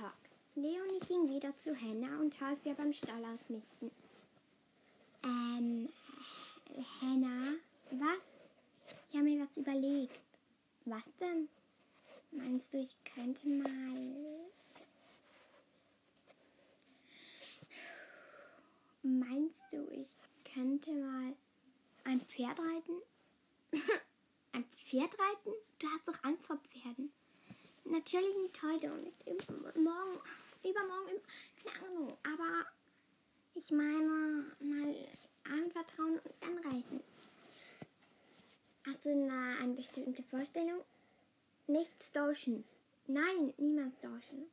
Tag. Leonie ging wieder zu Henna und half ihr beim Stall ausmisten. Ähm, Henna, was? Ich habe mir was überlegt. Was denn? Meinst du, ich könnte mal. Meinst du, ich könnte mal ein Pferd reiten? ein Pferd reiten? Du hast doch Angst vor Pferden. Natürlich nicht heute und nicht morgen, übermorgen, keine Ahnung. Aber ich meine, mal anvertrauen und dann reiten. Hast du da eine bestimmte Vorstellung? Nicht tauschen. Nein, niemals tauschen.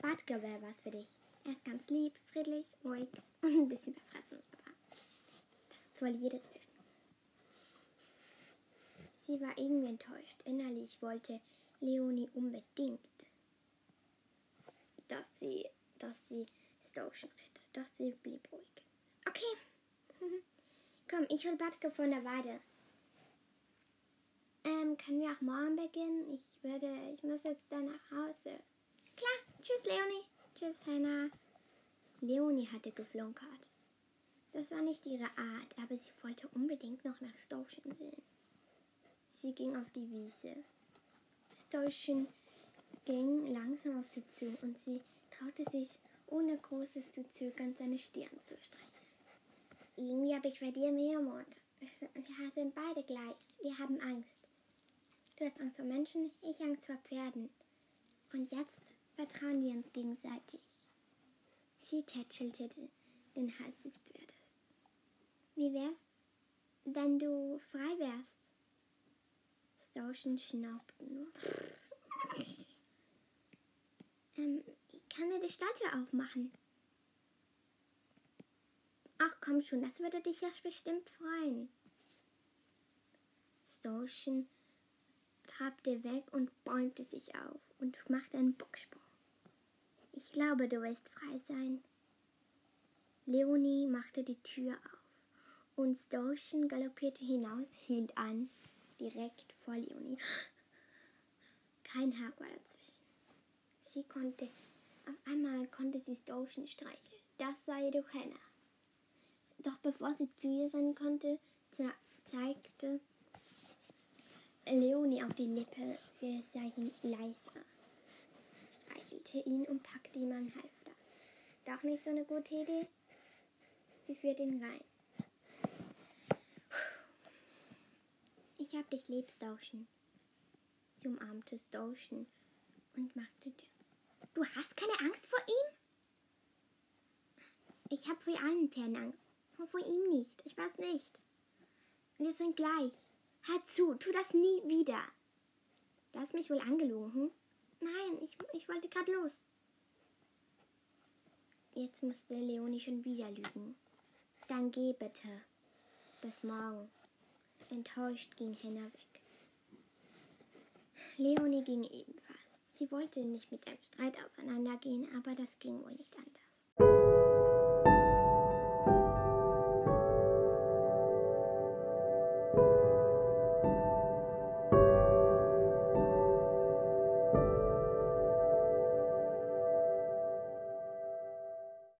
Bartke wäre was für dich. Er ist ganz lieb, friedlich, ruhig und ein bisschen verfressensgefahr. Das soll jedes werden. Sie war irgendwie enttäuscht. Innerlich wollte Leonie unbedingt, dass sie, dass sie Stoschen ritt. Doch sie blieb ruhig. Okay. Komm, ich hol Batke von der Weide. Ähm, können wir auch morgen beginnen? Ich würde, ich muss jetzt dann nach Hause. Klar. Tschüss, Leonie. Tschüss, Hannah. Leonie hatte geflunkert. Das war nicht ihre Art, aber sie wollte unbedingt noch nach Stoschen sehen. Sie ging auf die Wiese. Stoschen ging langsam auf sie zu und sie traute sich, ohne großes zu zögern, seine Stirn zu streicheln. Irgendwie habe ich bei dir mehr Mut. Wir sind beide gleich. Wir haben Angst. Du hast Angst vor Menschen, ich Angst vor Pferden. Und jetzt vertrauen wir uns gegenseitig. Sie tätschelte den Hals des Pferdes. Wie wär's, wenn du frei wärst? Stoschen schnaubte nur. ähm, ich kann dir die Stalltür aufmachen. Ach komm schon, das würde dich ja bestimmt freuen. Stoschen trabte weg und bäumte sich auf und machte einen Bocksprung. Ich glaube, du wirst frei sein. Leonie machte die Tür auf und Stoschen galoppierte hinaus, hielt an, direkt vor Leonie. Kein Hack war dazwischen. Sie konnte, auf einmal konnte sie Stoschen streicheln. Das sei doch Hannah. Doch bevor sie zu ihr rennen konnte, ze zeigte Leonie auf die Lippe für das Zeichen leiser, streichelte ihn und packte ihm ein Halfter. Doch nicht so eine gute Idee. Sie führte ihn rein. Ich hab dich lieb, Stoschen. Sie umarmte Stoschen und machte Tür. Du hast keine Angst vor ihm? Ich hab vor allen Pferden Angst. Und vor ihm nicht. Ich weiß nicht. Wir sind gleich. Hör zu, tu das nie wieder. Du hast mich wohl angelogen, hm? Nein, ich, ich wollte gerade los. Jetzt musste Leonie schon wieder lügen. Dann geh bitte. Bis morgen. Enttäuscht ging Henna weg. Leonie ging ebenfalls. Sie wollte nicht mit einem Streit auseinandergehen, aber das ging wohl nicht anders.